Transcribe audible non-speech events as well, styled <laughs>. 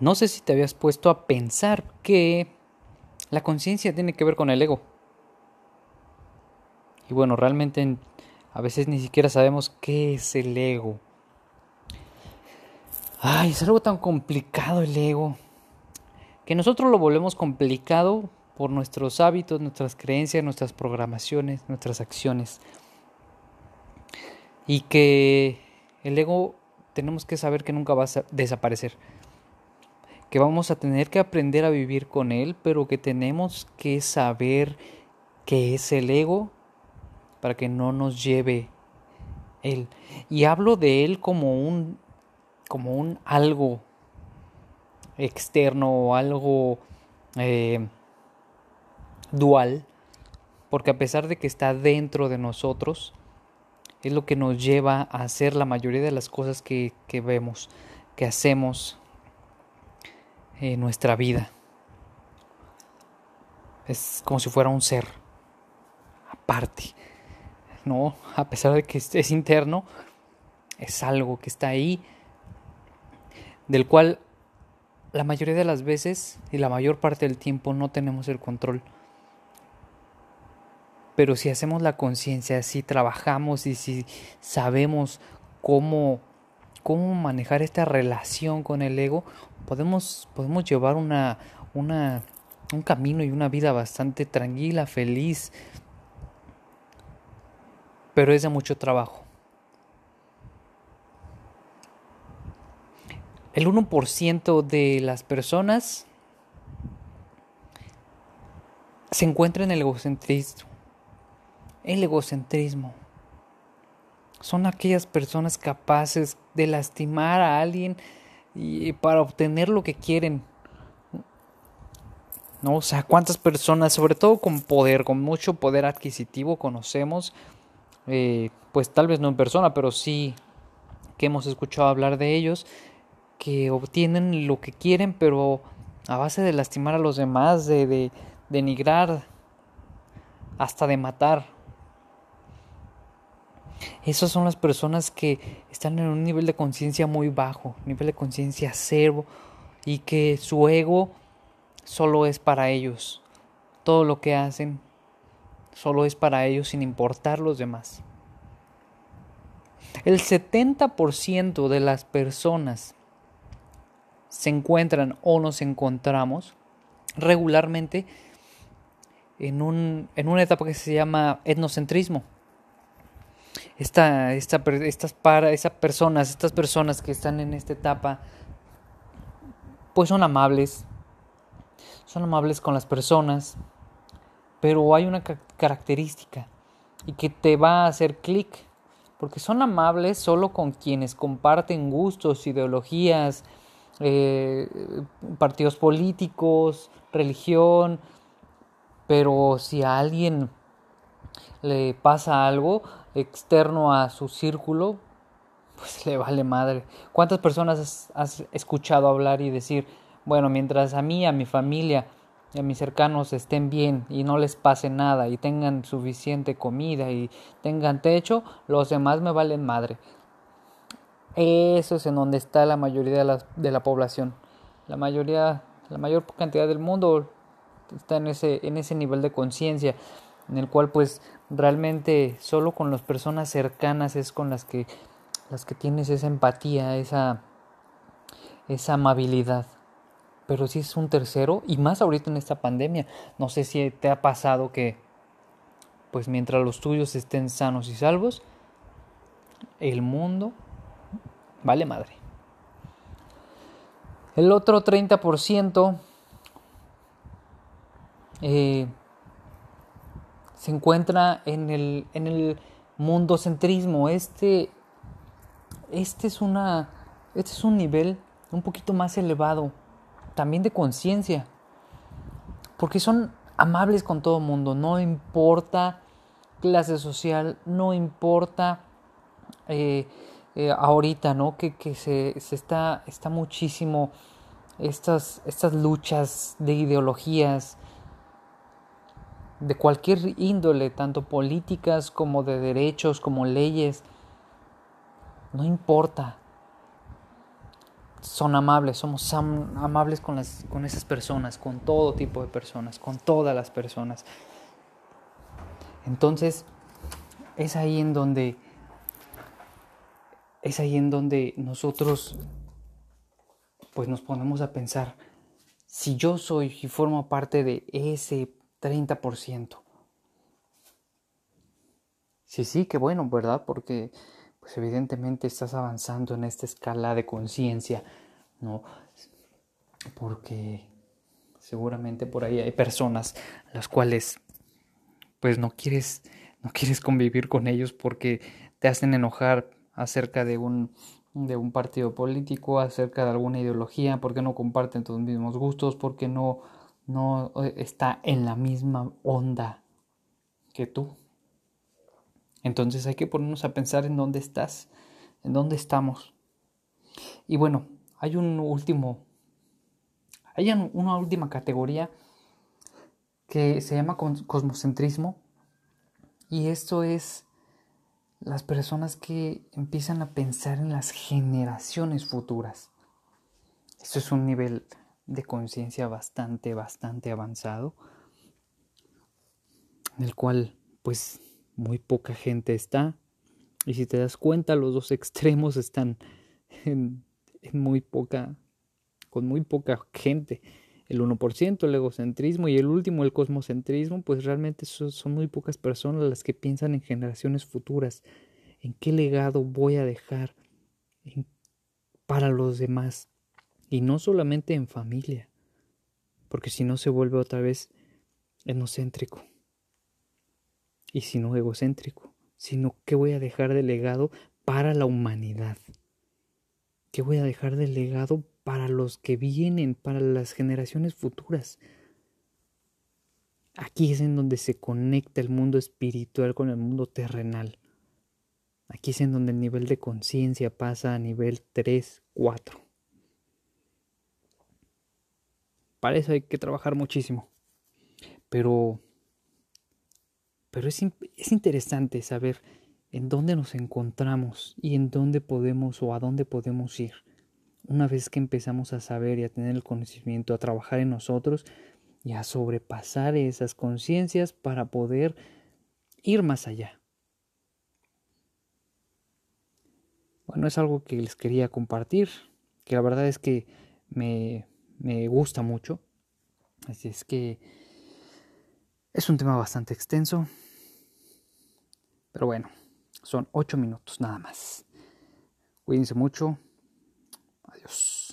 No sé si te habías puesto a pensar que la conciencia tiene que ver con el ego. Y bueno, realmente a veces ni siquiera sabemos qué es el ego. Ay, es algo tan complicado el ego. Que nosotros lo volvemos complicado por nuestros hábitos, nuestras creencias, nuestras programaciones, nuestras acciones. Y que el ego tenemos que saber que nunca va a desaparecer que vamos a tener que aprender a vivir con él, pero que tenemos que saber qué es el ego para que no nos lleve él. Y hablo de él como un como un algo externo o algo eh, dual, porque a pesar de que está dentro de nosotros, es lo que nos lleva a hacer la mayoría de las cosas que, que vemos, que hacemos, en nuestra vida. Es como si fuera un ser aparte. No, a pesar de que es interno, es algo que está ahí, del cual la mayoría de las veces y la mayor parte del tiempo no tenemos el control. Pero si hacemos la conciencia, si trabajamos y si sabemos cómo, cómo manejar esta relación con el ego, podemos, podemos llevar una, una, un camino y una vida bastante tranquila, feliz, pero es de mucho trabajo. El 1% de las personas se encuentra en el egocentrismo. El egocentrismo. Son aquellas personas capaces de lastimar a alguien y para obtener lo que quieren. ¿No? O sea, cuántas personas, sobre todo con poder, con mucho poder adquisitivo, conocemos, eh, pues tal vez no en persona, pero sí que hemos escuchado hablar de ellos, que obtienen lo que quieren, pero a base de lastimar a los demás, de, de denigrar, hasta de matar. Esas son las personas que están en un nivel de conciencia muy bajo, nivel de conciencia cero, y que su ego solo es para ellos. Todo lo que hacen solo es para ellos sin importar los demás. El 70% de las personas se encuentran o nos encontramos regularmente en, un, en una etapa que se llama etnocentrismo esta, esta, estas para, esas personas, estas personas que están en esta etapa, pues son amables, son amables con las personas, pero hay una característica y que te va a hacer clic, porque son amables solo con quienes comparten gustos, ideologías, eh, partidos políticos, religión, pero si alguien le pasa algo, externo a su círculo, pues le vale madre. ¿Cuántas personas has, escuchado hablar y decir, bueno, mientras a mí, a mi familia a mis cercanos estén bien y no les pase nada y tengan suficiente comida y tengan techo, los demás me valen madre? Eso es en donde está la mayoría de la, de la población. La mayoría, la mayor cantidad del mundo está en ese, en ese nivel de conciencia en el cual pues realmente solo con las personas cercanas es con las que las que tienes esa empatía, esa esa amabilidad. Pero si es un tercero y más ahorita en esta pandemia, no sé si te ha pasado que pues mientras los tuyos estén sanos y salvos, el mundo vale madre. El otro 30% eh, se encuentra en el, en el mundocentrismo. Este, este, es una, este es un nivel un poquito más elevado, también de conciencia, porque son amables con todo el mundo, no importa clase social, no importa eh, eh, ahorita, ¿no? Que, que se, se, está, está muchísimo estas, estas luchas de ideologías, de cualquier índole, tanto políticas como de derechos, como leyes, no importa. son amables, somos amables con, las, con esas personas, con todo tipo de personas, con todas las personas. Entonces, es ahí en donde es ahí en donde nosotros pues nos ponemos a pensar si yo soy y formo parte de ese 30%. Sí, sí, qué bueno, ¿verdad? Porque pues evidentemente estás avanzando en esta escala de conciencia, ¿no? Porque seguramente por ahí hay personas las cuales pues no quieres no quieres convivir con ellos porque te hacen enojar acerca de un de un partido político, acerca de alguna ideología, porque no comparten tus mismos gustos, porque no no está en la misma onda que tú. Entonces hay que ponernos a pensar en dónde estás, en dónde estamos. Y bueno, hay un último, hay una última categoría que se llama cosmocentrismo. Y esto es las personas que empiezan a pensar en las generaciones futuras. Esto es un nivel de conciencia bastante, bastante avanzado, en el cual pues muy poca gente está. Y si te das cuenta, los dos <laughs> extremos están en, muy poca, con muy poca gente. El 1% el egocentrismo y el último el cosmocentrismo, pues realmente son, son muy pocas personas las que piensan en generaciones futuras, en qué legado voy a dejar para los demás. Y no solamente en familia, porque si no se vuelve otra vez enocéntrico y si no egocéntrico, sino que voy a dejar de legado para la humanidad. ¿Qué voy a dejar de legado para los que vienen, para las generaciones futuras? Aquí es en donde se conecta el mundo espiritual con el mundo terrenal. Aquí es en donde el nivel de conciencia pasa a nivel 3, 4. Para eso hay que trabajar muchísimo. Pero pero es, es interesante saber en dónde nos encontramos y en dónde podemos o a dónde podemos ir. Una vez que empezamos a saber y a tener el conocimiento, a trabajar en nosotros y a sobrepasar esas conciencias para poder ir más allá. Bueno, es algo que les quería compartir, que la verdad es que me, me gusta mucho. Así es que es un tema bastante extenso, pero bueno, son ocho minutos nada más. Cuídense mucho. Adiós.